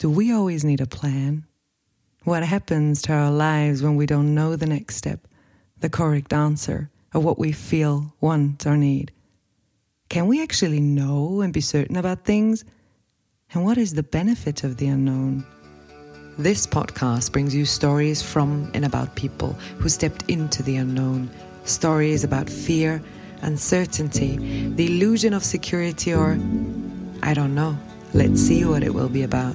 Do we always need a plan? What happens to our lives when we don't know the next step, the correct answer, or what we feel, want, or need? Can we actually know and be certain about things? And what is the benefit of the unknown? This podcast brings you stories from and about people who stepped into the unknown, stories about fear, uncertainty, the illusion of security, or I don't know. Let's see what it will be about.